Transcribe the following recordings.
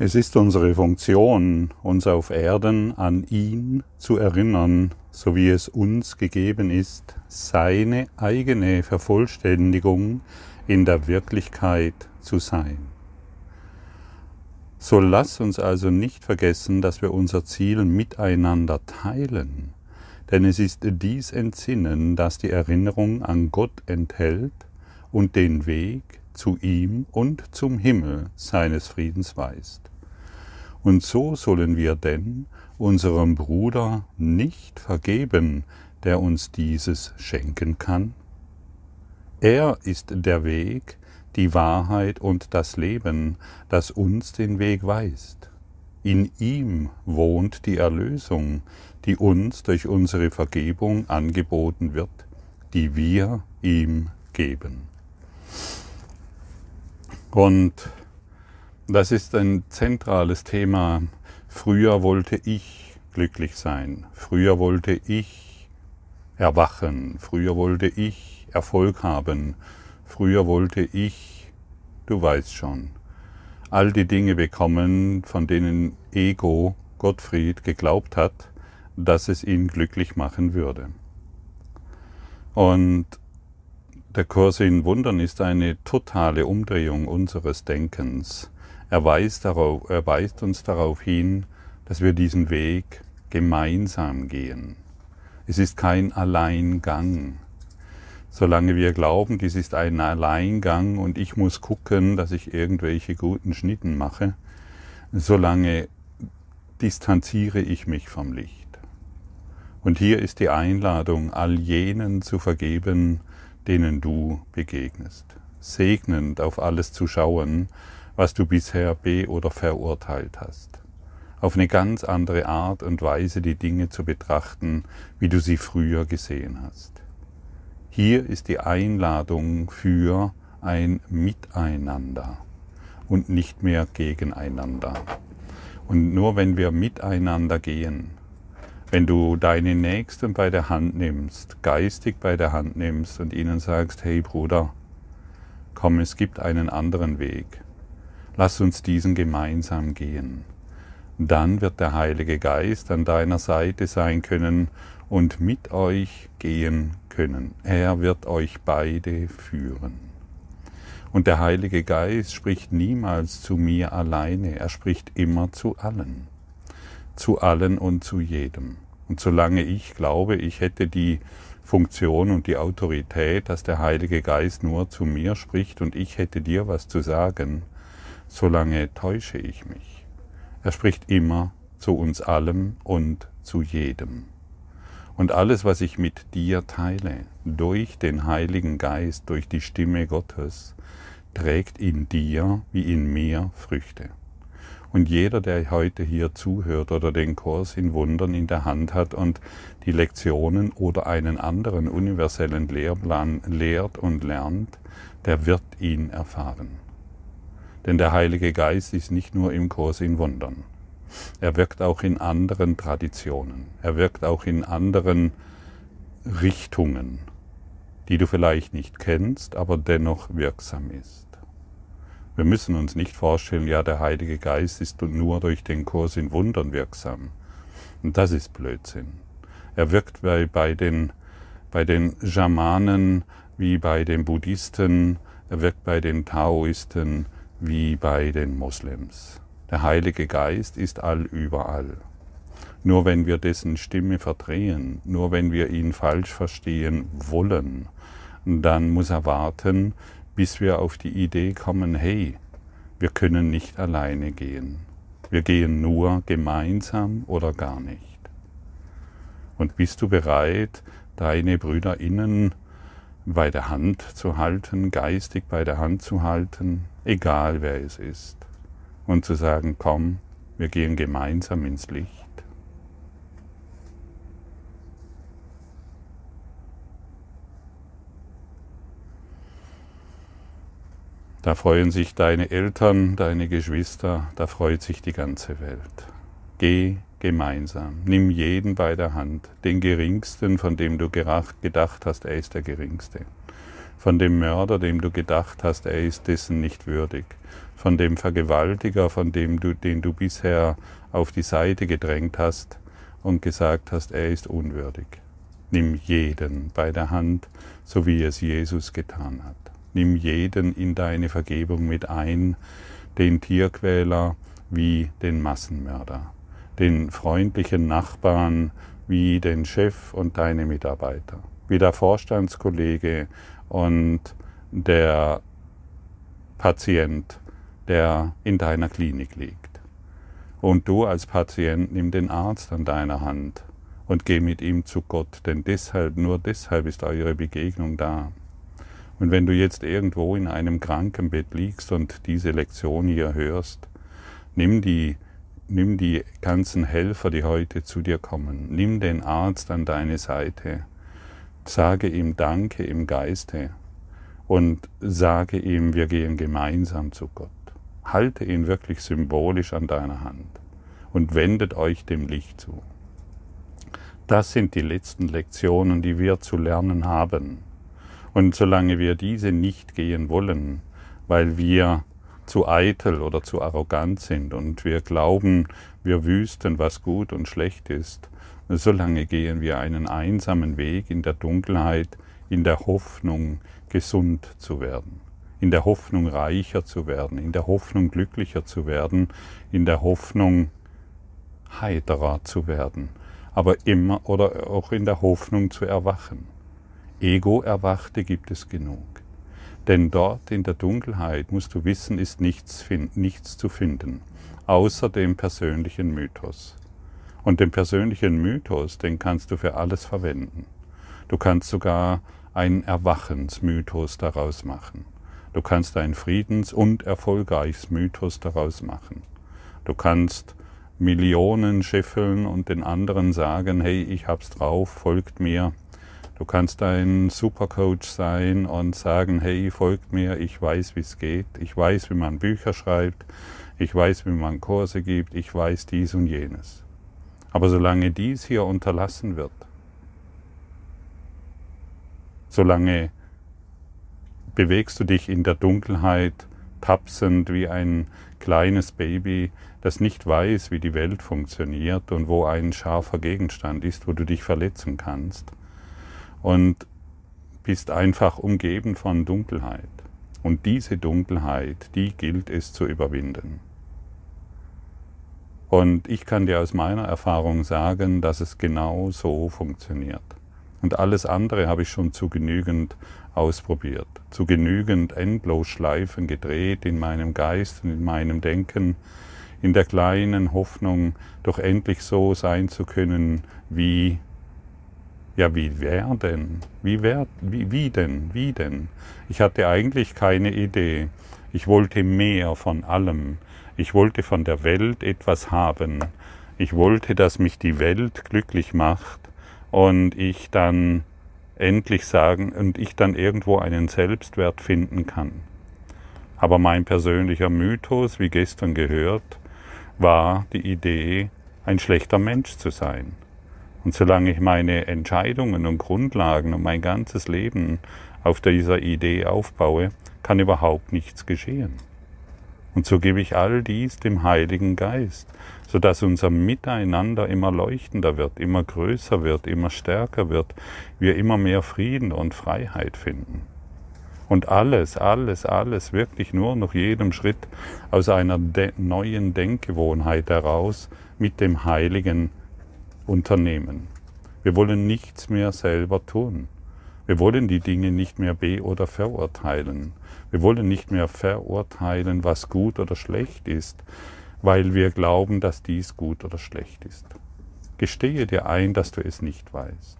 Es ist unsere Funktion, uns auf Erden an ihn zu erinnern, so wie es uns gegeben ist, seine eigene Vervollständigung in der Wirklichkeit zu sein. So lass uns also nicht vergessen, dass wir unser Ziel miteinander teilen, denn es ist dies Entsinnen, das die Erinnerung an Gott enthält und den Weg zu ihm und zum Himmel seines Friedens weist. Und so sollen wir denn unserem Bruder nicht vergeben, der uns dieses schenken kann? Er ist der Weg, die Wahrheit und das Leben, das uns den Weg weist. In ihm wohnt die Erlösung, die uns durch unsere Vergebung angeboten wird, die wir ihm geben. Und das ist ein zentrales Thema. Früher wollte ich glücklich sein. Früher wollte ich erwachen. Früher wollte ich Erfolg haben. Früher wollte ich, du weißt schon, all die Dinge bekommen, von denen Ego Gottfried geglaubt hat, dass es ihn glücklich machen würde. Und der Kurs in Wundern ist eine totale Umdrehung unseres Denkens. Er weist, darauf, er weist uns darauf hin, dass wir diesen Weg gemeinsam gehen. Es ist kein Alleingang. Solange wir glauben, dies ist ein Alleingang und ich muss gucken, dass ich irgendwelche guten Schnitten mache, solange distanziere ich mich vom Licht. Und hier ist die Einladung, all jenen zu vergeben, denen du begegnest, segnend auf alles zu schauen, was du bisher be- oder verurteilt hast. Auf eine ganz andere Art und Weise die Dinge zu betrachten, wie du sie früher gesehen hast. Hier ist die Einladung für ein Miteinander und nicht mehr gegeneinander. Und nur wenn wir miteinander gehen, wenn du deine Nächsten bei der Hand nimmst, geistig bei der Hand nimmst und ihnen sagst, hey Bruder, komm, es gibt einen anderen Weg. Lass uns diesen gemeinsam gehen. Dann wird der Heilige Geist an deiner Seite sein können und mit euch gehen können. Er wird euch beide führen. Und der Heilige Geist spricht niemals zu mir alleine, er spricht immer zu allen. Zu allen und zu jedem. Und solange ich glaube, ich hätte die Funktion und die Autorität, dass der Heilige Geist nur zu mir spricht und ich hätte dir was zu sagen, solange täusche ich mich. Er spricht immer zu uns allem und zu jedem. Und alles, was ich mit dir teile, durch den Heiligen Geist, durch die Stimme Gottes, trägt in dir wie in mir Früchte. Und jeder, der heute hier zuhört oder den Kurs in Wundern in der Hand hat und die Lektionen oder einen anderen universellen Lehrplan lehrt und lernt, der wird ihn erfahren. Denn der Heilige Geist ist nicht nur im Kurs in Wundern. Er wirkt auch in anderen Traditionen. Er wirkt auch in anderen Richtungen, die du vielleicht nicht kennst, aber dennoch wirksam ist. Wir müssen uns nicht vorstellen, ja, der Heilige Geist ist nur durch den Kurs in Wundern wirksam. Und das ist Blödsinn. Er wirkt bei, bei, den, bei den Schamanen wie bei den Buddhisten, er wirkt bei den Taoisten, wie bei den Moslems. Der Heilige Geist ist allüberall. Nur wenn wir dessen Stimme verdrehen, nur wenn wir ihn falsch verstehen wollen, dann muss er warten, bis wir auf die Idee kommen, hey, wir können nicht alleine gehen. Wir gehen nur gemeinsam oder gar nicht. Und bist du bereit, deine Brüderinnen bei der Hand zu halten, geistig bei der Hand zu halten, egal wer es ist, und zu sagen, komm, wir gehen gemeinsam ins Licht. Da freuen sich deine Eltern, deine Geschwister, da freut sich die ganze Welt. Geh gemeinsam, nimm jeden bei der Hand, den Geringsten, von dem du gedacht hast, er ist der Geringste von dem Mörder, dem du gedacht hast, er ist dessen nicht würdig, von dem Vergewaltiger, von dem du, den du bisher auf die Seite gedrängt hast und gesagt hast, er ist unwürdig. Nimm jeden bei der Hand, so wie es Jesus getan hat. Nimm jeden in deine Vergebung mit ein, den Tierquäler wie den Massenmörder, den freundlichen Nachbarn wie den Chef und deine Mitarbeiter, wie der Vorstandskollege und der Patient, der in deiner Klinik liegt. Und du als Patient nimm den Arzt an deiner Hand und geh mit ihm zu Gott, denn deshalb, nur deshalb ist eure Begegnung da. Und wenn du jetzt irgendwo in einem Krankenbett liegst und diese Lektion hier hörst, nimm die, nimm die ganzen Helfer, die heute zu dir kommen, nimm den Arzt an deine Seite, sage ihm Danke im Geiste und sage ihm, wir gehen gemeinsam zu Gott. Halte ihn wirklich symbolisch an deiner Hand und wendet euch dem Licht zu. Das sind die letzten Lektionen, die wir zu lernen haben. Und solange wir diese nicht gehen wollen, weil wir zu eitel oder zu arrogant sind und wir glauben, wir wüssten, was gut und schlecht ist, solange gehen wir einen einsamen Weg in der Dunkelheit, in der Hoffnung, gesund zu werden in der Hoffnung reicher zu werden, in der Hoffnung glücklicher zu werden, in der Hoffnung heiterer zu werden, aber immer oder auch in der Hoffnung zu erwachen. Ego-Erwachte gibt es genug. Denn dort in der Dunkelheit, musst du wissen, ist nichts, nichts zu finden, außer dem persönlichen Mythos. Und den persönlichen Mythos, den kannst du für alles verwenden. Du kannst sogar einen Erwachensmythos daraus machen. Du kannst ein Friedens- und erfolgreiches Mythos daraus machen. Du kannst Millionen scheffeln und den anderen sagen, hey, ich hab's drauf, folgt mir. Du kannst ein Supercoach sein und sagen, hey, folgt mir, ich weiß, wie es geht, ich weiß, wie man Bücher schreibt, ich weiß, wie man Kurse gibt, ich weiß dies und jenes. Aber solange dies hier unterlassen wird, solange bewegst du dich in der Dunkelheit, tapsend wie ein kleines Baby, das nicht weiß, wie die Welt funktioniert und wo ein scharfer Gegenstand ist, wo du dich verletzen kannst. Und bist einfach umgeben von Dunkelheit. Und diese Dunkelheit, die gilt es zu überwinden. Und ich kann dir aus meiner Erfahrung sagen, dass es genau so funktioniert. Und alles andere habe ich schon zu genügend ausprobiert, zu genügend endlos Schleifen gedreht in meinem Geist und in meinem Denken, in der kleinen Hoffnung, doch endlich so sein zu können, wie, ja, wie wer denn? Wie, wer, wie, wie denn? Wie denn? Ich hatte eigentlich keine Idee. Ich wollte mehr von allem. Ich wollte von der Welt etwas haben. Ich wollte, dass mich die Welt glücklich macht und ich dann endlich sagen und ich dann irgendwo einen Selbstwert finden kann. Aber mein persönlicher Mythos, wie gestern gehört, war die Idee, ein schlechter Mensch zu sein. Und solange ich meine Entscheidungen und Grundlagen und mein ganzes Leben auf dieser Idee aufbaue, kann überhaupt nichts geschehen. Und so gebe ich all dies dem Heiligen Geist, sodass unser Miteinander immer leuchtender wird, immer größer wird, immer stärker wird, wir immer mehr Frieden und Freiheit finden. Und alles, alles, alles wirklich nur nach jedem Schritt aus einer de neuen Denkgewohnheit heraus mit dem Heiligen unternehmen. Wir wollen nichts mehr selber tun. Wir wollen die Dinge nicht mehr be- oder verurteilen. Wir wollen nicht mehr verurteilen, was gut oder schlecht ist, weil wir glauben, dass dies gut oder schlecht ist. Gestehe dir ein, dass du es nicht weißt.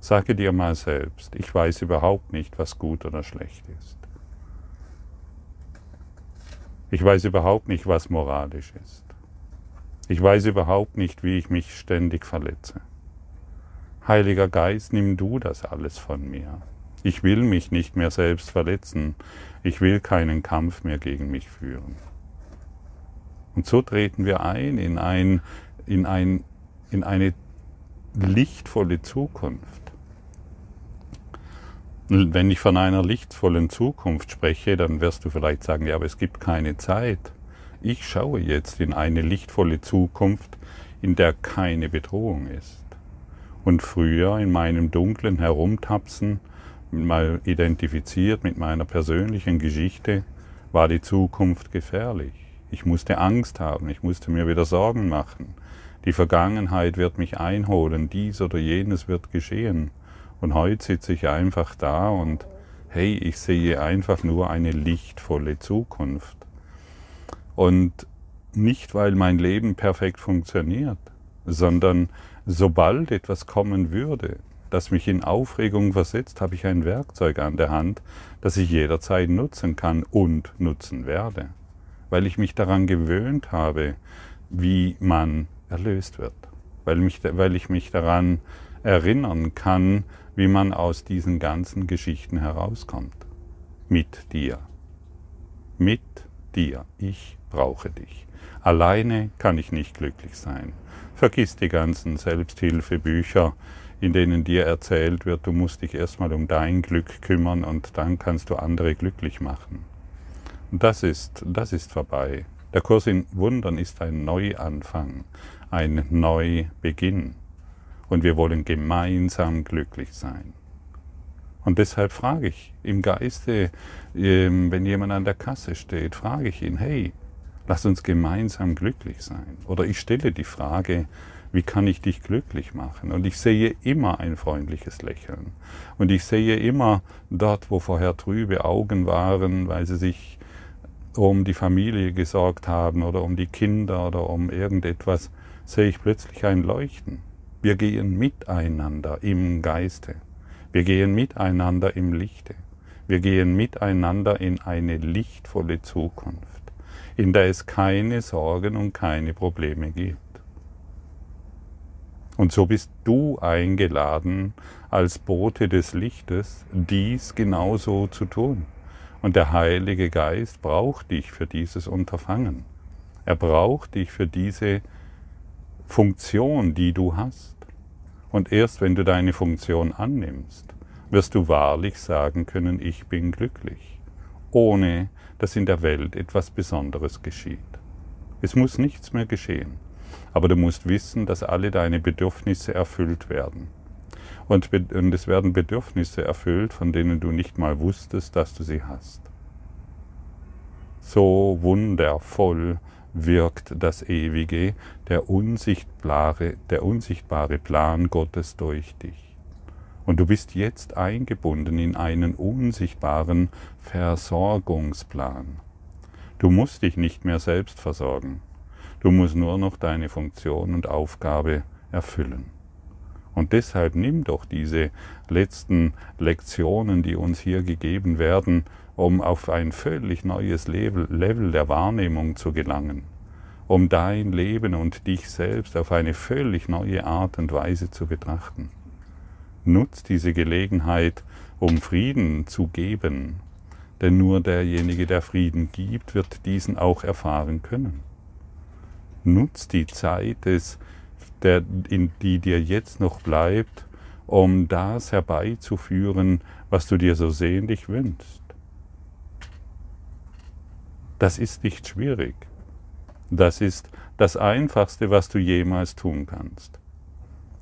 Sage dir mal selbst, ich weiß überhaupt nicht, was gut oder schlecht ist. Ich weiß überhaupt nicht, was moralisch ist. Ich weiß überhaupt nicht, wie ich mich ständig verletze. Heiliger Geist, nimm du das alles von mir. Ich will mich nicht mehr selbst verletzen. Ich will keinen Kampf mehr gegen mich führen. Und so treten wir ein in, ein, in, ein, in eine lichtvolle Zukunft. Wenn ich von einer lichtvollen Zukunft spreche, dann wirst du vielleicht sagen, ja, aber es gibt keine Zeit. Ich schaue jetzt in eine lichtvolle Zukunft, in der keine Bedrohung ist. Und früher in meinem dunklen Herumtapsen, mal identifiziert mit meiner persönlichen Geschichte, war die Zukunft gefährlich. Ich musste Angst haben, ich musste mir wieder Sorgen machen. Die Vergangenheit wird mich einholen, dies oder jenes wird geschehen. Und heute sitze ich einfach da und hey, ich sehe einfach nur eine lichtvolle Zukunft. Und nicht, weil mein Leben perfekt funktioniert, sondern sobald etwas kommen würde, das mich in Aufregung versetzt, habe ich ein Werkzeug an der Hand, das ich jederzeit nutzen kann und nutzen werde, weil ich mich daran gewöhnt habe, wie man erlöst wird, weil, mich, weil ich mich daran erinnern kann, wie man aus diesen ganzen Geschichten herauskommt. Mit dir. Mit dir. Ich brauche dich. Alleine kann ich nicht glücklich sein. Vergiss die ganzen Selbsthilfebücher, in denen dir erzählt wird, du musst dich erstmal um dein Glück kümmern und dann kannst du andere glücklich machen. das ist, das ist vorbei. Der Kurs in Wundern ist ein Neuanfang, ein Neubeginn und wir wollen gemeinsam glücklich sein. Und deshalb frage ich im Geiste, ähm, wenn jemand an der Kasse steht, frage ich ihn, hey, lass uns gemeinsam glücklich sein. Oder ich stelle die Frage, wie kann ich dich glücklich machen? Und ich sehe immer ein freundliches Lächeln. Und ich sehe immer dort, wo vorher trübe Augen waren, weil sie sich um die Familie gesorgt haben oder um die Kinder oder um irgendetwas, sehe ich plötzlich ein Leuchten. Wir gehen miteinander im Geiste. Wir gehen miteinander im Lichte. Wir gehen miteinander in eine lichtvolle Zukunft, in der es keine Sorgen und keine Probleme gibt. Und so bist du eingeladen, als Bote des Lichtes dies genauso zu tun. Und der Heilige Geist braucht dich für dieses Unterfangen. Er braucht dich für diese Funktion, die du hast. Und erst wenn du deine Funktion annimmst, wirst du wahrlich sagen können, ich bin glücklich, ohne dass in der Welt etwas Besonderes geschieht. Es muss nichts mehr geschehen, aber du musst wissen, dass alle deine Bedürfnisse erfüllt werden. Und, und es werden Bedürfnisse erfüllt, von denen du nicht mal wusstest, dass du sie hast. So wundervoll wirkt das Ewige, der unsichtbare, der unsichtbare Plan Gottes durch dich. Und du bist jetzt eingebunden in einen unsichtbaren Versorgungsplan. Du musst dich nicht mehr selbst versorgen. Du musst nur noch deine Funktion und Aufgabe erfüllen. Und deshalb nimm doch diese letzten Lektionen, die uns hier gegeben werden, um auf ein völlig neues Level, der Wahrnehmung zu gelangen, um dein Leben und dich selbst auf eine völlig neue Art und Weise zu betrachten. Nutz diese Gelegenheit, um Frieden zu geben, denn nur derjenige, der Frieden gibt, wird diesen auch erfahren können. Nutz die Zeit, des, der, in die dir jetzt noch bleibt, um das herbeizuführen, was du dir so sehnlich wünschst. Das ist nicht schwierig. Das ist das Einfachste, was du jemals tun kannst.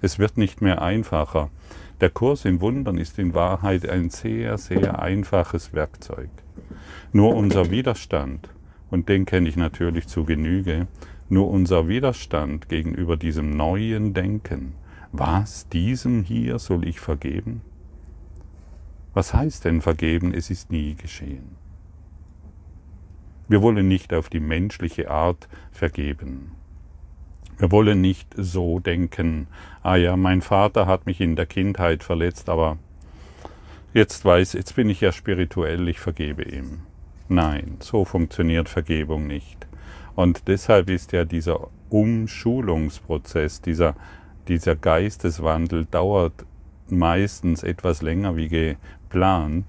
Es wird nicht mehr einfacher. Der Kurs in Wundern ist in Wahrheit ein sehr, sehr einfaches Werkzeug. Nur unser Widerstand, und den kenne ich natürlich zu Genüge, nur unser Widerstand gegenüber diesem neuen Denken, was diesem hier soll ich vergeben? Was heißt denn vergeben? Es ist nie geschehen. Wir wollen nicht auf die menschliche Art vergeben. Wir wollen nicht so denken, ah ja, mein Vater hat mich in der Kindheit verletzt, aber jetzt weiß, jetzt bin ich ja spirituell, ich vergebe ihm. Nein, so funktioniert Vergebung nicht. Und deshalb ist ja dieser Umschulungsprozess, dieser, dieser Geisteswandel dauert meistens etwas länger wie geplant,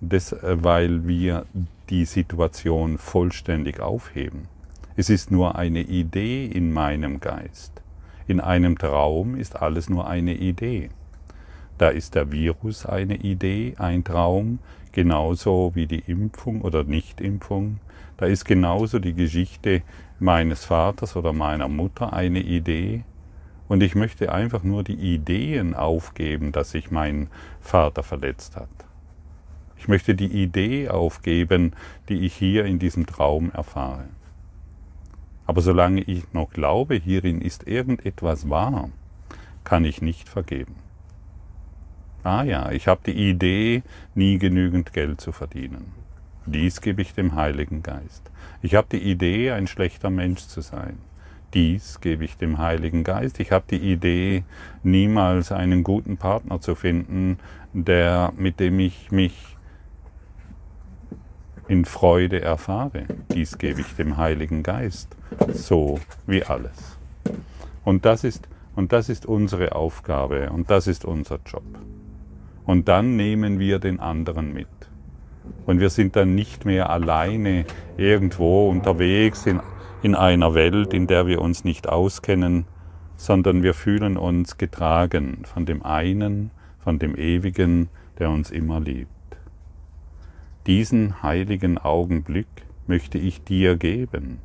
das, weil wir die Situation vollständig aufheben. Es ist nur eine Idee in meinem Geist. In einem Traum ist alles nur eine Idee. Da ist der Virus eine Idee, ein Traum, genauso wie die Impfung oder Nichtimpfung. Da ist genauso die Geschichte meines Vaters oder meiner Mutter eine Idee. Und ich möchte einfach nur die Ideen aufgeben, dass sich mein Vater verletzt hat. Ich möchte die Idee aufgeben, die ich hier in diesem Traum erfahre. Aber solange ich noch glaube, hierin ist irgendetwas wahr, kann ich nicht vergeben. Ah ja, ich habe die Idee, nie genügend Geld zu verdienen. Dies gebe ich dem Heiligen Geist. Ich habe die Idee, ein schlechter Mensch zu sein. Dies gebe ich dem Heiligen Geist. Ich habe die Idee, niemals einen guten Partner zu finden, der, mit dem ich mich in Freude erfahre. Dies gebe ich dem Heiligen Geist, so wie alles. Und das ist, und das ist unsere Aufgabe und das ist unser Job. Und dann nehmen wir den anderen mit. Und wir sind dann nicht mehr alleine irgendwo unterwegs in, in einer Welt, in der wir uns nicht auskennen, sondern wir fühlen uns getragen von dem einen, von dem Ewigen, der uns immer liebt. Diesen heiligen Augenblick möchte ich dir geben.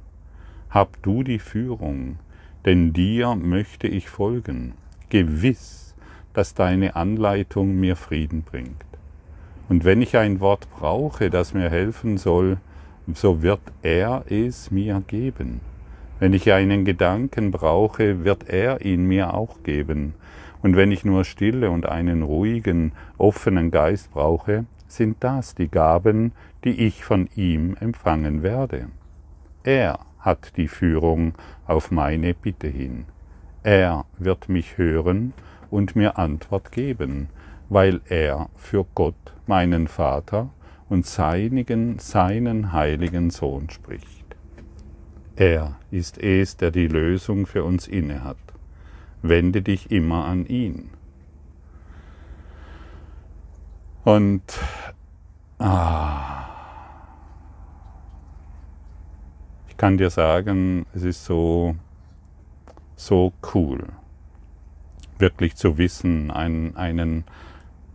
Hab du die Führung, denn dir möchte ich folgen, gewiss dass deine Anleitung mir Frieden bringt. Und wenn ich ein Wort brauche, das mir helfen soll, so wird er es mir geben. Wenn ich einen Gedanken brauche, wird er ihn mir auch geben. Und wenn ich nur Stille und einen ruhigen, offenen Geist brauche, sind das die Gaben, die ich von ihm empfangen werde. Er hat die Führung auf meine Bitte hin. Er wird mich hören und mir Antwort geben, weil er für Gott, meinen Vater und seinigen, seinen heiligen Sohn spricht. Er ist es, der die Lösung für uns innehat. Wende dich immer an ihn. Und ah, ich kann dir sagen, es ist so, so cool wirklich zu wissen, einen, einen,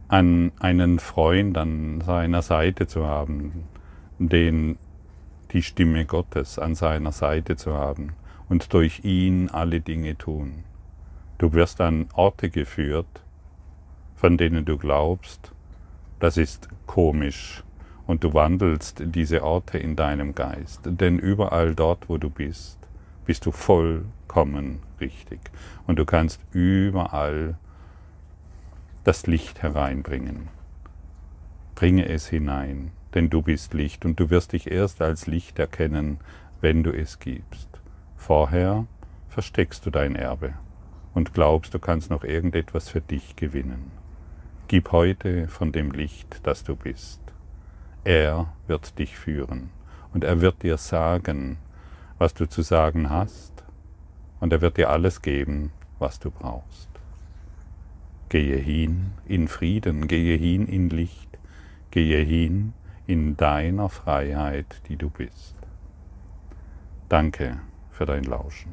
einen, einen Freund an seiner Seite zu haben, den die Stimme Gottes an seiner Seite zu haben und durch ihn alle Dinge tun. Du wirst an Orte geführt, von denen du glaubst, das ist komisch, und du wandelst diese Orte in deinem Geist, denn überall dort, wo du bist, bist du vollkommen richtig. Und du kannst überall das Licht hereinbringen. Bringe es hinein, denn du bist Licht und du wirst dich erst als Licht erkennen, wenn du es gibst. Vorher versteckst du dein Erbe und glaubst, du kannst noch irgendetwas für dich gewinnen. Gib heute von dem Licht, das du bist. Er wird dich führen und er wird dir sagen, was du zu sagen hast, und er wird dir alles geben, was du brauchst. Gehe hin in Frieden, gehe hin in Licht, gehe hin in deiner Freiheit, die du bist. Danke für dein Lauschen.